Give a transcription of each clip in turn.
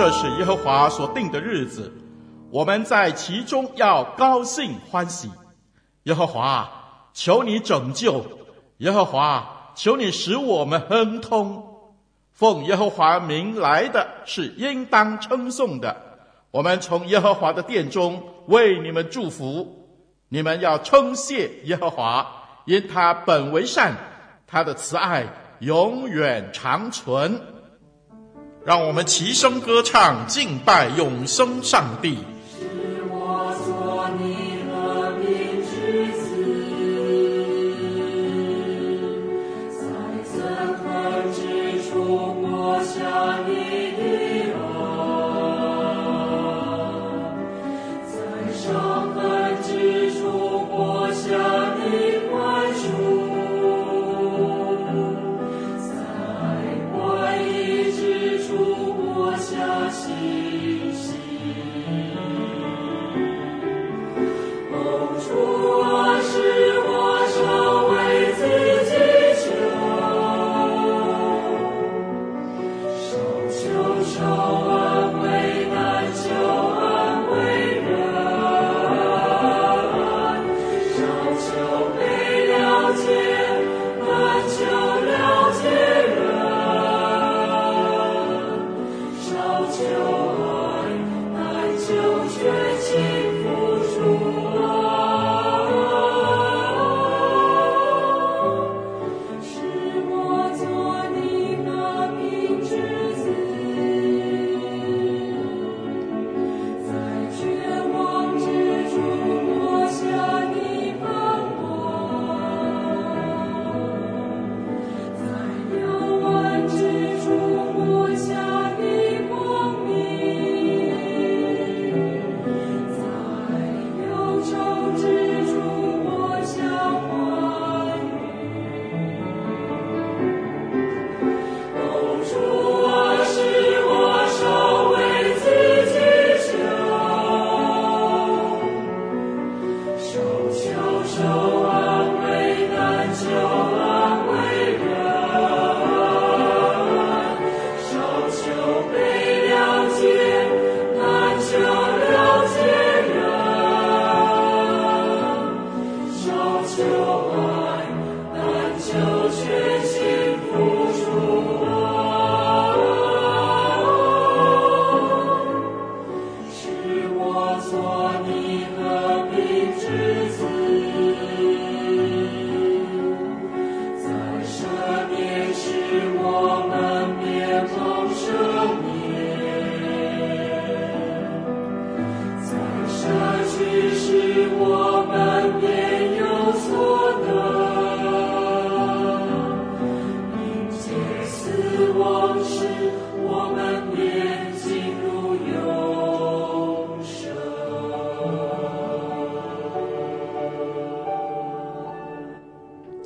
这是耶和华所定的日子，我们在其中要高兴欢喜。耶和华，求你拯救；耶和华，求你使我们亨通。奉耶和华名来的是应当称颂的。我们从耶和华的殿中为你们祝福。你们要称谢耶和华，因他本为善，他的慈爱永远长存。让我们齐声歌唱，敬拜永生上帝。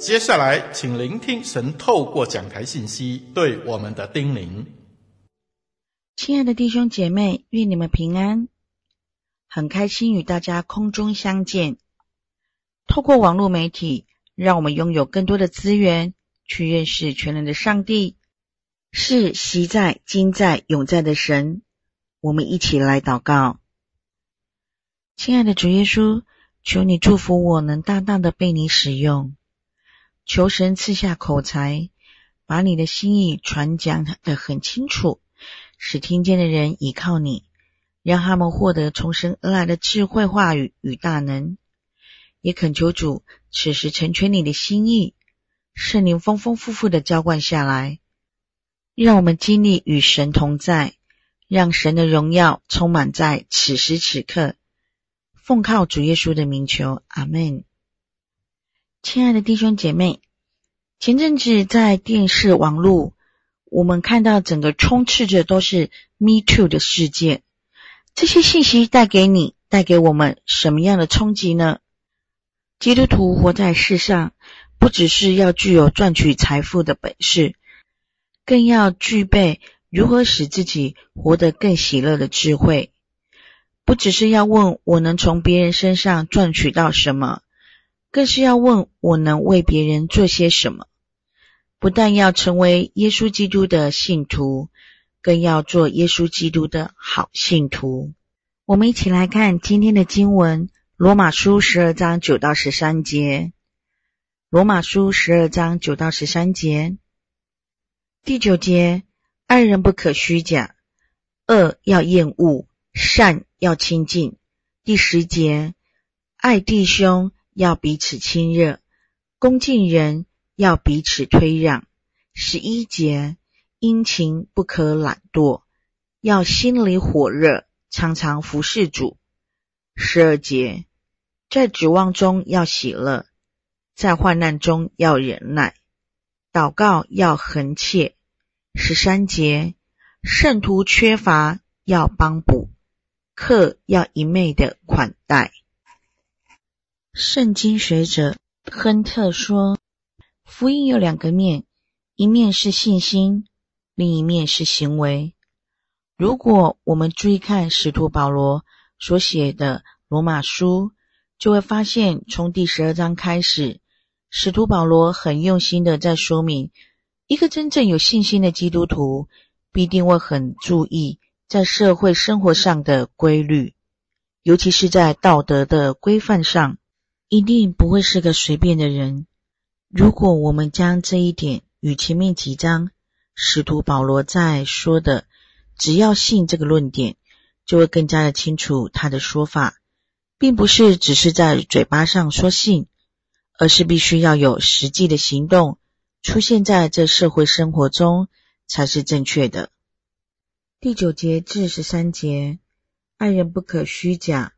接下来，请聆听神透过讲台信息对我们的叮咛。亲爱的弟兄姐妹，愿你们平安。很开心与大家空中相见。透过网络媒体，让我们拥有更多的资源，去认识全能的上帝，是昔在、今在、永在的神。我们一起来祷告。亲爱的主耶稣，求你祝福我能大大的被你使用。求神赐下口才，把你的心意传讲得很清楚，使听见的人倚靠你，让他们获得从神而来的智慧话语与大能。也恳求主此时成全你的心意，圣灵丰丰富富的浇灌下来，让我们经历与神同在，让神的荣耀充满在此时此刻。奉靠主耶稣的名求，阿门。亲爱的弟兄姐妹，前阵子在电视、网络，我们看到整个充斥着都是 “Me Too” 的事件。这些信息带给你、带给我们什么样的冲击呢？基督徒活在世上，不只是要具有赚取财富的本事，更要具备如何使自己活得更喜乐的智慧。不只是要问我能从别人身上赚取到什么，更是要问我能为别人做些什么。不但要成为耶稣基督的信徒，更要做耶稣基督的好信徒。我们一起来看今天的经文：罗马书十二章九到十三节。罗马书十二章九到十三节，第九节：爱人不可虚假，恶要厌恶，善要亲近。第十节：爱弟兄要彼此亲热，恭敬人。要彼此推让。十一节，殷勤不可懒惰，要心里火热，常常服事主。十二节，在指望中要喜乐，在患难中要忍耐，祷告要恒切。十三节，圣徒缺乏要帮补，客要一昧的款待。圣经学者亨特说。福音有两个面，一面是信心，另一面是行为。如果我们注意看使徒保罗所写的罗马书，就会发现，从第十二章开始，使徒保罗很用心的在说明，一个真正有信心的基督徒，必定会很注意在社会生活上的规律，尤其是在道德的规范上，一定不会是个随便的人。如果我们将这一点与前面几章使徒保罗在说的“只要信”这个论点，就会更加的清楚他的说法，并不是只是在嘴巴上说信，而是必须要有实际的行动出现在这社会生活中才是正确的。第九节至十三节，爱人不可虚假，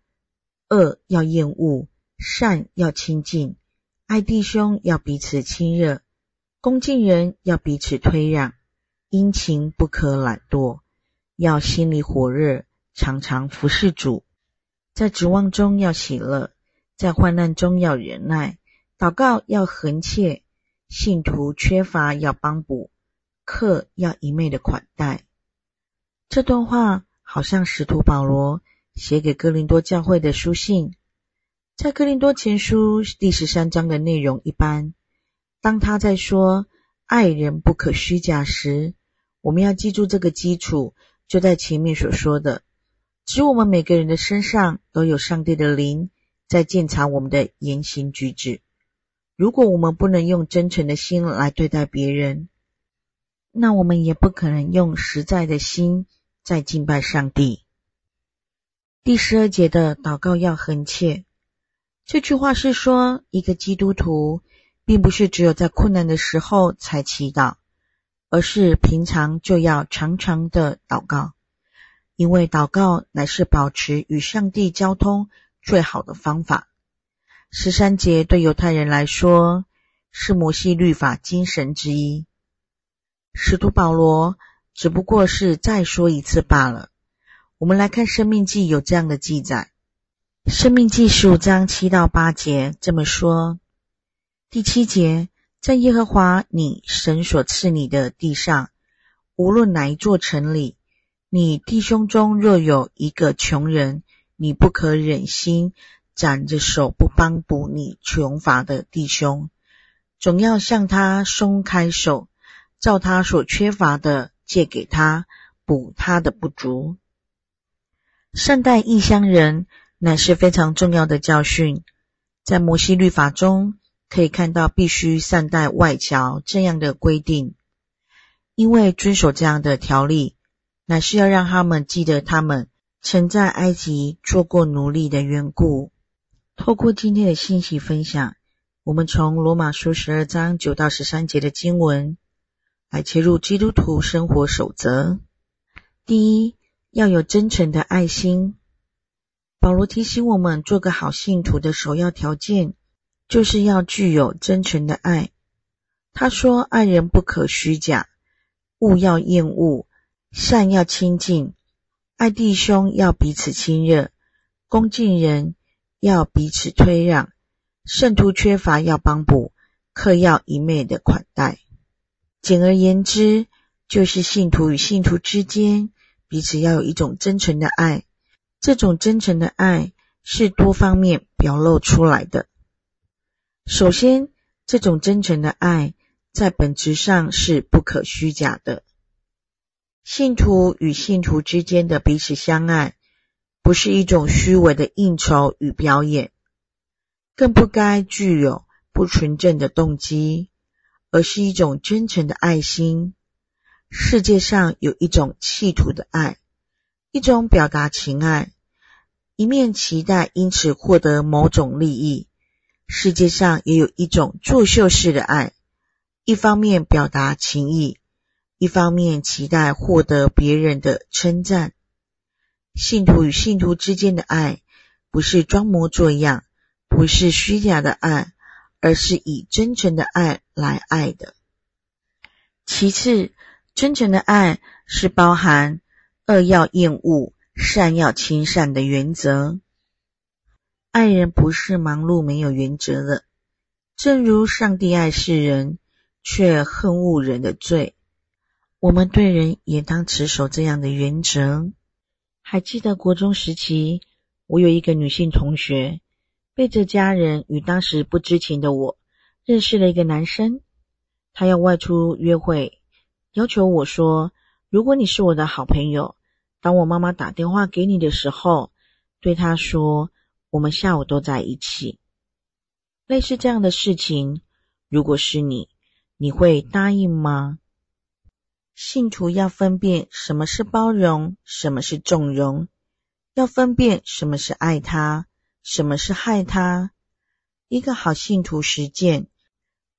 恶要厌恶，善要亲近。爱弟兄要彼此亲热，恭敬人要彼此推让，殷勤不可懒惰，要心里火热，常常服事主，在指望中要喜乐，在患难中要忍耐，祷告要恒切，信徒缺乏要帮补，客要一昧的款待。这段话好像使徒保罗写给哥林多教会的书信。在哥林多前书第十三章的内容一般，当他在说爱人不可虚假时，我们要记住这个基础，就在前面所说的，指我们每个人的身上都有上帝的灵在鉴察我们的言行举止。如果我们不能用真诚的心来对待别人，那我们也不可能用实在的心在敬拜上帝。第十二节的祷告要恒切。这句话是说，一个基督徒并不是只有在困难的时候才祈祷，而是平常就要常常的祷告，因为祷告乃是保持与上帝交通最好的方法。十三节对犹太人来说是摩西律法精神之一，使徒保罗只不过是再说一次罢了。我们来看《生命记》有这样的记载。生命记十五章七到八节这么说：第七节，在耶和华你神所赐你的地上，无论哪一座城里，你弟兄中若有一个穷人，你不可忍心展着手不帮补你穷乏的弟兄，总要向他松开手，照他所缺乏的借给他，补他的不足。善待异乡人。乃是非常重要的教训，在摩西律法中可以看到必须善待外侨这样的规定，因为遵守这样的条例，乃是要让他们记得他们曾在埃及做过奴隶的缘故。透过今天的信息分享，我们从罗马书十二章九到十三节的经文来切入基督徒生活守则。第一，要有真诚的爱心。保罗提醒我们，做个好信徒的首要条件，就是要具有真诚的爱。他说：“爱人不可虚假，勿要厌恶，善要亲近，爱弟兄要彼此亲热，恭敬人要彼此推让，圣徒缺乏要帮补，客要一昧的款待。”简而言之，就是信徒与信徒之间彼此要有一种真诚的爱，这种真诚的爱是多方面表露出来的。首先，这种真诚的爱在本质上是不可虚假的。信徒与信徒之间的彼此相爱，不是一种虚伪的应酬与表演，更不该具有不纯正的动机，而是一种真诚的爱心。世界上有一种企图的爱，一种表达情爱，一面期待因此获得某种利益；世界上也有一种作秀式的爱，一方面表达情意，一方面期待获得别人的称赞。信徒与信徒之间的爱，不是装模作样，不是虚假的爱，而是以真诚的爱来爱的。其次，真诚的爱是包含恶要厌恶、善要亲善的原则。爱人不是忙碌没有原则的，正如上帝爱世人，却恨恶人的罪。我们对人也当持守这样的原则。还记得国中时期，我有一个女性同学，背着家人与当时不知情的我，认识了一个男生，他要外出约会。要求我说：“如果你是我的好朋友，当我妈妈打电话给你的时候，对她说，我们下午都在一起。”类似这样的事情，如果是你，你会答应吗？信徒要分辨什么是包容，什么是纵容；要分辨什么是爱他，什么是害他。一个好信徒实践，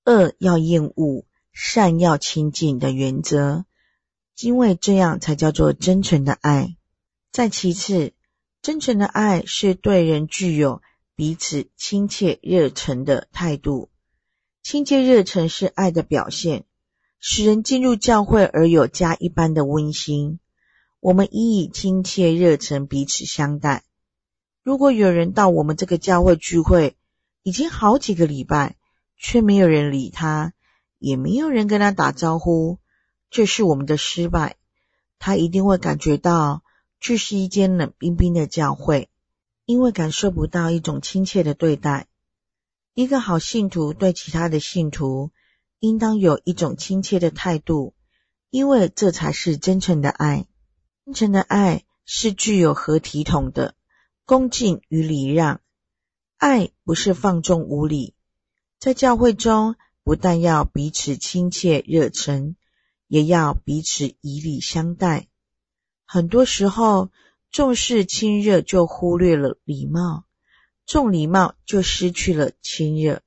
恶要厌恶。善要亲近的原则，因为这样才叫做真诚的爱。再其次，真诚的爱是对人具有彼此亲切热忱的态度。亲切热忱是爱的表现，使人进入教会而有家一般的温馨。我们应以亲切热忱彼此相待。如果有人到我们这个教会聚会，已经好几个礼拜，却没有人理他。也没有人跟他打招呼，这是我们的失败。他一定会感觉到这是一间冷冰冰的教会，因为感受不到一种亲切的对待。一个好信徒对其他的信徒，应当有一种亲切的态度，因为这才是真诚的爱。真诚的爱是具有合体统的恭敬与礼让。爱不是放纵无礼，在教会中。不但要彼此亲切热忱，也要彼此以礼相待。很多时候，重视亲热就忽略了礼貌，重礼貌就失去了亲热，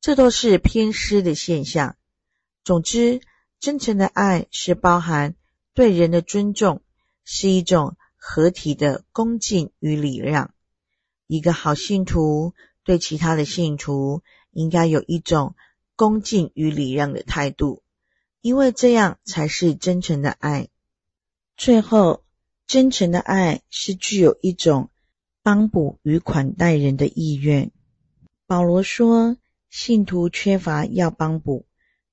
这都是偏失的现象。总之，真诚的爱是包含对人的尊重，是一种合体的恭敬与礼让。一个好信徒对其他的信徒应该有一种。恭敬与礼让的态度，因为这样才是真诚的爱。最后，真诚的爱是具有一种帮补与款待人的意愿。保罗说：“信徒缺乏要帮补，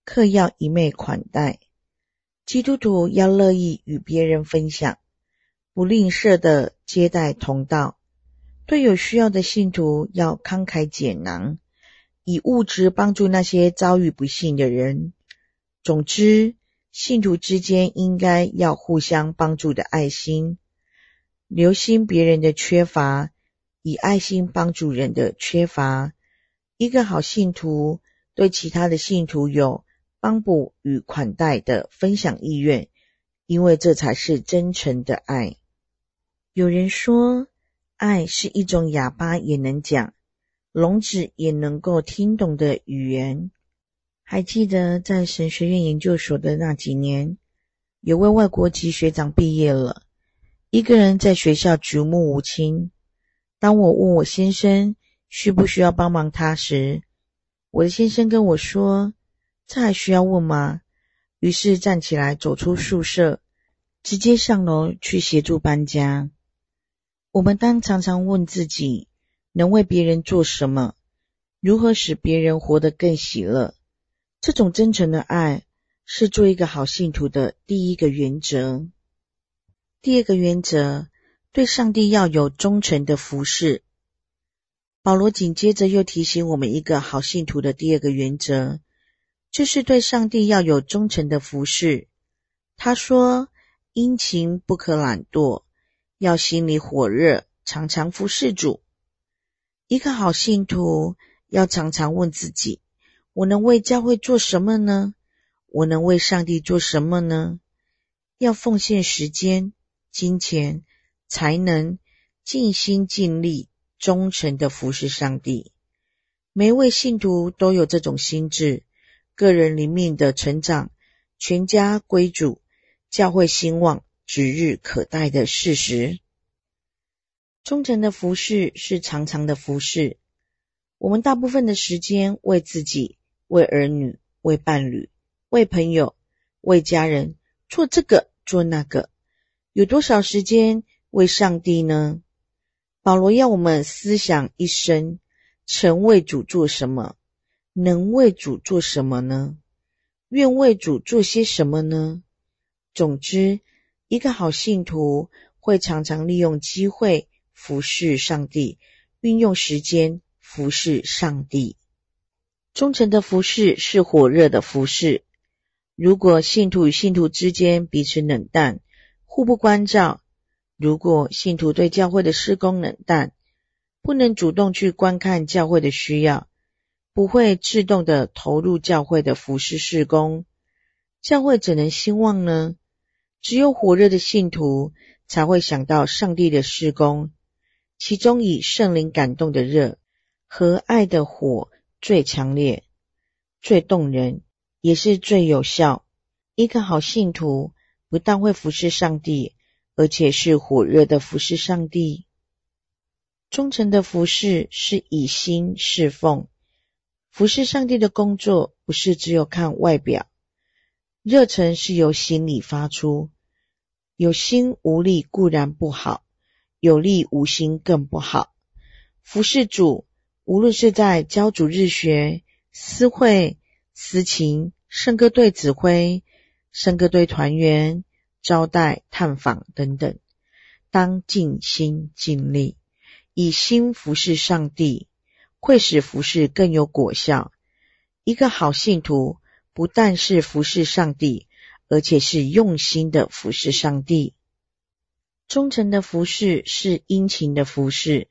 客要一昧款待。基督徒要乐意与别人分享，不吝啬的接待同道。对有需要的信徒要慷慨解囊。”以物质帮助那些遭遇不幸的人。总之，信徒之间应该要互相帮助的爱心，留心别人的缺乏，以爱心帮助人的缺乏。一个好信徒对其他的信徒有帮补与款待的分享意愿，因为这才是真诚的爱。有人说，爱是一种哑巴也能讲。聋子也能够听懂的语言。还记得在神学院研究所的那几年，有位外国籍学长毕业了，一个人在学校举目无亲。当我问我先生需不需要帮忙他时，我的先生跟我说：“这还需要问吗？于是站起来走出宿舍，直接上楼去协助搬家。我们当常常问自己，能为别人做什么？如何使别人活得更喜乐？这种真诚的爱，是做一个好信徒的第一个原则。第二个原则，对上帝要有忠诚的服侍。保罗紧接着又提醒我们一个好信徒的第二个原则，就是对上帝要有忠诚的服侍。他说：“殷勤不可懒惰，要心里火热，常常服侍主。”一个好信徒要常常问自己：“我能为教会做什么呢？我能为上帝做什么呢？”要奉献时间。金钱、才能、尽心尽力、忠诚的服侍上帝。每一位信徒都有这种心智，个人灵命的成长，全家归主，教会兴旺，指日可待的事实。忠诚的服侍是长长的服侍。我们大部分的时间为自己、为儿女、为伴侣、为朋友、为家人做这个做那个。有多少时间为上帝呢？保罗要我们思想一生，曾为主做什么？能为主做什么呢？愿为主做些什么呢？总之，一个好信徒会常常利用机会服侍上帝，运用时间服侍上帝。忠诚的服侍是火热的服侍。如果信徒与信徒之间彼此冷淡，互不关照。如果信徒对教会的事工冷淡，不能主动去观看教会的需要，不会自动的投入教会的服事事工，教会怎能兴旺呢？只有火热的信徒才会想到上帝的事工，其中以圣灵感动的热和爱的火最强烈、最动人，也是最有效。一个好信徒。不但会服侍上帝，而且是火热的服侍上帝。忠诚的服侍是以心侍奉，服侍上帝的工作不是只有看外表，热忱是由心里发出。有心无力固然不好，有力无心更不好。服侍主，无论是在教主日学、私会、私情、圣歌队指挥。圣歌队团员招待、探访等等，当尽心尽力，以心服侍上帝，会使服侍更有果效。一个好信徒不但是服侍上帝，而且是用心的服侍上帝。忠诚的服侍是殷勤的服侍。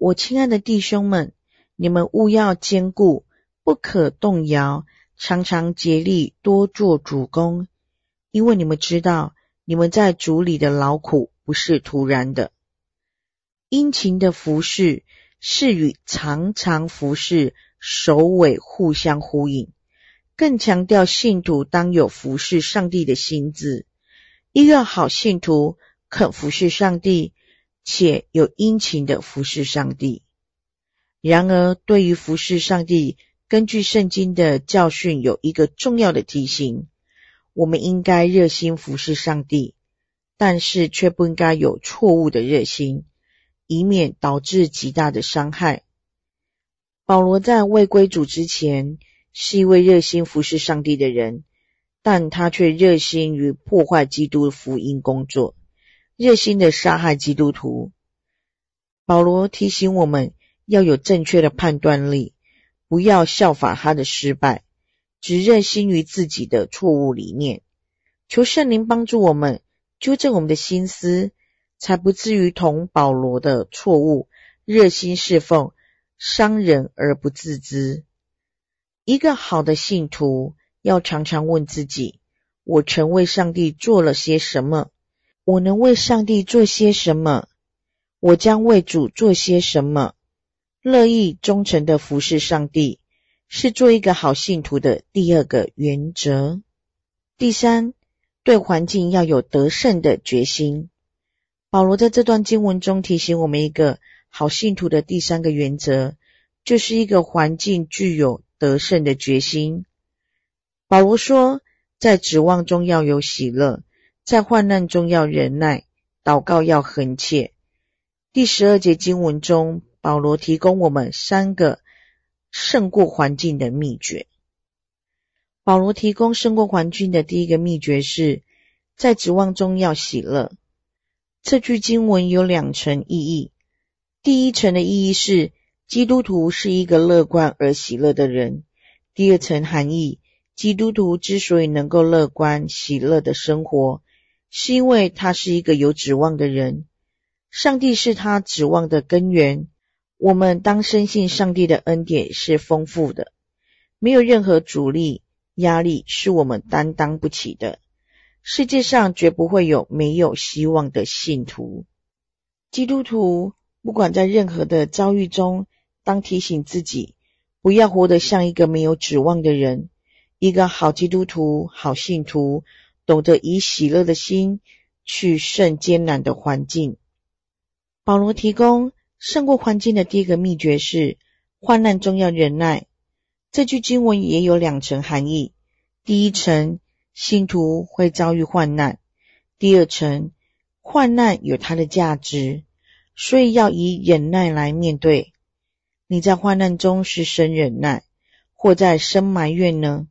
我亲爱的弟兄们，你们务要坚固，不可动摇。常常竭力多做主工，因为你们知道，你们在主里的劳苦不是徒然的。殷勤的服事是与常常服事首尾互相呼应，更强调信徒当有服事上帝的心志。一个好信徒肯服事上帝，且有殷勤的服事上帝。然而，对于服事上帝，根据圣经的教训，有一个重要的提醒：我们应该热心服侍上帝，但是却不应该有错误的热心，以免导致极大的伤害。保罗在未归主之前，是一位热心服侍上帝的人，但他却热心于破坏基督福音工作，热心的杀害基督徒。保罗提醒我们要有正确的判断力。不要效法他的失败，只热心于自己的错误理念。求圣灵帮助我们纠正我们的心思，才不至于同保罗的错误，热心侍奉，伤人而不自知。一个好的信徒要常常问自己：我曾为上帝做了些什么？我能为上帝做些什么？我将为主做些什么？乐意忠诚的服侍上帝，是做一个好信徒的第二个原则。第三，对环境要有得胜的决心。保罗在这段经文中提醒我们，一个好信徒的第三个原则，就是一个环境具有得胜的决心。保罗说，在指望中要有喜乐，在患难中要忍耐，祷告要恒切。第十二节经文中，保罗提供我们三个胜过环境的秘诀。保罗提供胜过环境的第一个秘诀是，在指望中要喜乐。这句经文有两层意义。第一层的意义是，基督徒是一个乐观而喜乐的人。第二层含义，基督徒之所以能够乐观喜乐的生活，是因为他是一个有指望的人。上帝是他指望的根源。我们当深信上帝的恩典是丰富的，没有任何阻力。压力是我们担当不起的。世界上绝不会有没有希望的信徒。基督徒不管在任何的遭遇中，当提醒自己，不要活得像一个没有指望的人。一个好基督徒、好信徒，懂得以喜乐的心去胜艰难的环境。保罗提供胜过环境的第一个秘诀是：患难中要忍耐。这句经文也有两层含义。第一层，信徒会遭遇患难；第二层，患难有它的价值，所以要以忍耐来面对。你在患难中是生忍耐，或在生埋怨呢？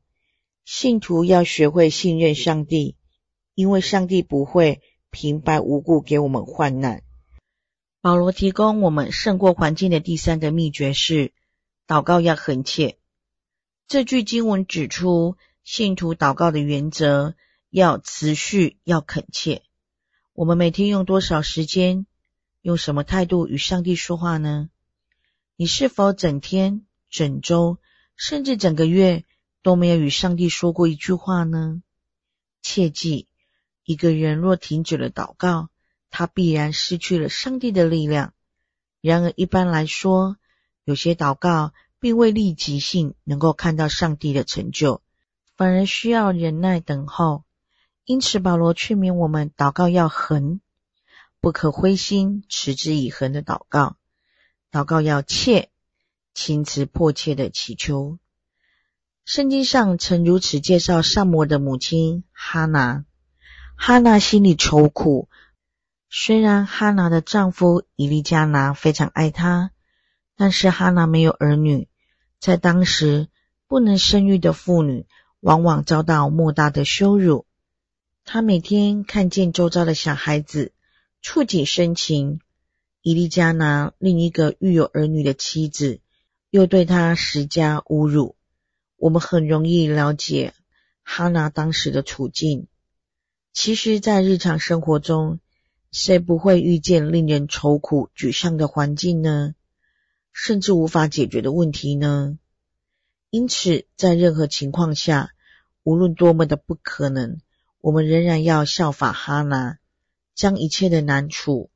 信徒要学会信任上帝，因为上帝不会平白无故给我们患难。保罗提供我们胜过环境的第三个秘诀是：祷告要恒切。这句经文指出，信徒祷告的原则要持续，要恳切。我们每天用多少时间，用什么态度与上帝说话呢？你是否整天、整周，甚至整个月都没有与上帝说过一句话呢？切记，一个人若停止了祷告，他必然失去了上帝的力量。然而，一般来说，有些祷告，并未立即性能够看到上帝的成就，反而需要忍耐等候。因此，保罗劝勉我们祷告要恒，不可灰心，持之以恒的祷告；祷告要切，情词迫切的祈求。圣经上曾如此介绍萨摩的母亲哈拿：哈拿心里愁苦，虽然哈拿的丈夫以利加拿非常爱她。但是哈拿没有儿女，在当时不能生育的妇女往往遭到莫大的羞辱。她每天看见周遭的小孩子，触景生情。以利加拿另一个育有儿女的妻子，又对她施加侮辱。我们很容易了解哈拿当时的处境。其实，在日常生活中，谁不会遇见令人愁苦、沮丧的环境呢？甚至无法解决的问题呢？因此，在任何情况下，无论多么的不可能，我们仍然要效法哈拿，将一切的难处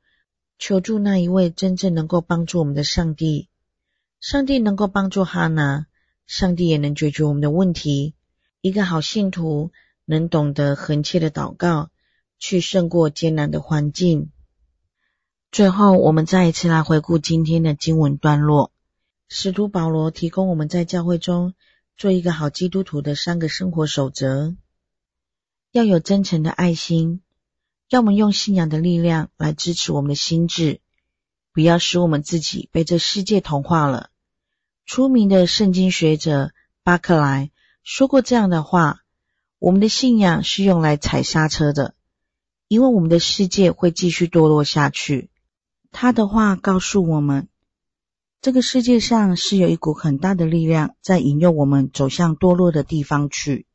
求助那一位真正能够帮助我们的上帝。上帝能够帮助哈拿，上帝也能解决我们的问题。一个好信徒能懂得恒切的祷告，去胜过艰难的环境。最后，我们再一次来回顾今天的经文段落。使徒保罗提供我们在教会中做一个好基督徒的三个生活守则：要有真诚的爱心，让我们用信仰的力量来支持我们的心智，不要使我们自己被这世界同化了。出名的圣经学者巴克莱说过这样的话：“我们的信仰是用来踩刹车的，因为我们的世界会继续堕落下去。”他的话告诉我们，这个世界上是有一股很大的力量在引诱我们走向堕落的地方去。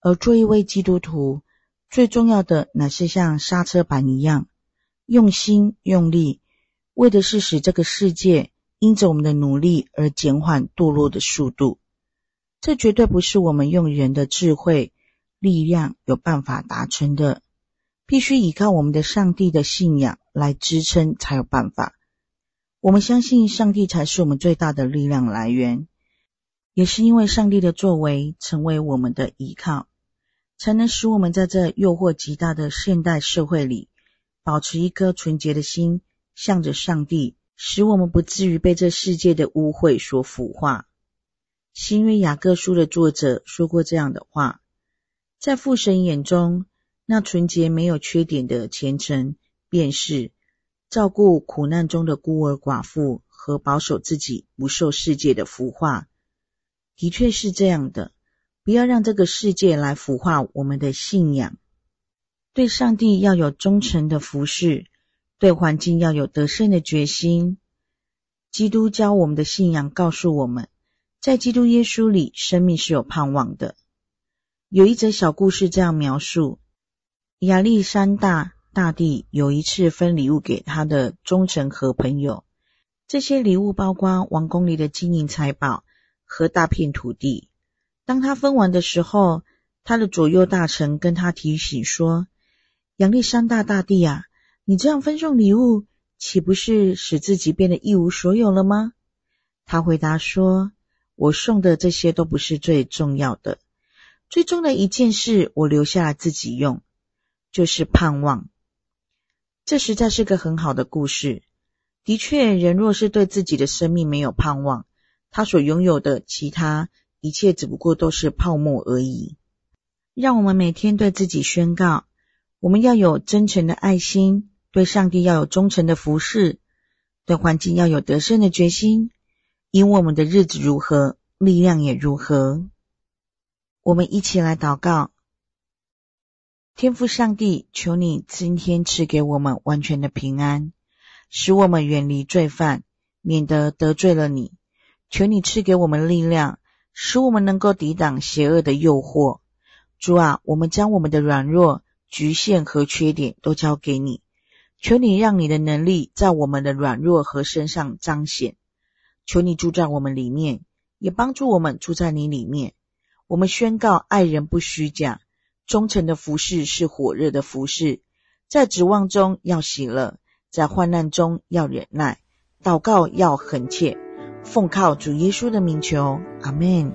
而做一位基督徒，最重要的乃是像刹车板一样，用心用力，为的是使这个世界因着我们的努力而减缓堕落的速度。这绝对不是我们用人的智慧力量有办法达成的。必须依靠我们的上帝的信仰来支撑才有办法。我们相信上帝才是我们最大的力量来源，也是因为上帝的作为成为我们的依靠，才能使我们在这诱惑极大的现代社会里，保持一颗纯洁的心，向着上帝，使我们不至于被这世界的污秽所腐化。新约雅各书的作者说过这样的话：在父神眼中，那纯洁没有缺点的虔诚，便是照顾苦难中的孤儿寡妇和保守自己不受世界的腐化。的确是这样的，不要让这个世界来腐化我们的信仰。对上帝要有忠诚的服侍，对环境要有得胜的决心。基督教我们的信仰告诉我们，在基督耶稣里，生命是有盼望的。有一则小故事这样描述。亚历山大大帝有一次分礼物给他的忠臣和朋友，这些礼物包括王宫里的金银财宝和大片土地。当他分完的时候，他的左右大臣跟他提醒说：“亚历山大大帝啊，你这样分送礼物，岂不是使自己变得一无所有了吗？”他回答说：“我送的这些都不是最重要的，最终的一件事，我留下来自己用。”就是盼望，这实在是个很好的故事。的确，人若是对自己的生命没有盼望，他所拥有的其他一切只不过都是泡沫而已。让我们每天对自己宣告：我们要有真诚的爱心，对上帝要有忠诚的服侍，对环境要有得胜的决心。因为我们的日子如何，力量也如何。我们一起来祷告。天父上帝，求你今天赐给我们完全的平安，使我们远离罪犯，免得得罪了你。求你赐给我们力量，使我们能够抵挡邪恶的诱惑。主啊，我们将我们的软弱、局限和缺点都交给你。求你让你的能力在我们的软弱和身上彰显。求你住在我们里面，也帮助我们住在你里面。我们宣告：爱人不虚假。忠诚的服事是火热的服事，在指望中要喜乐，在患难中要忍耐，祷告要恒切，奉靠主耶稣的名求，阿门。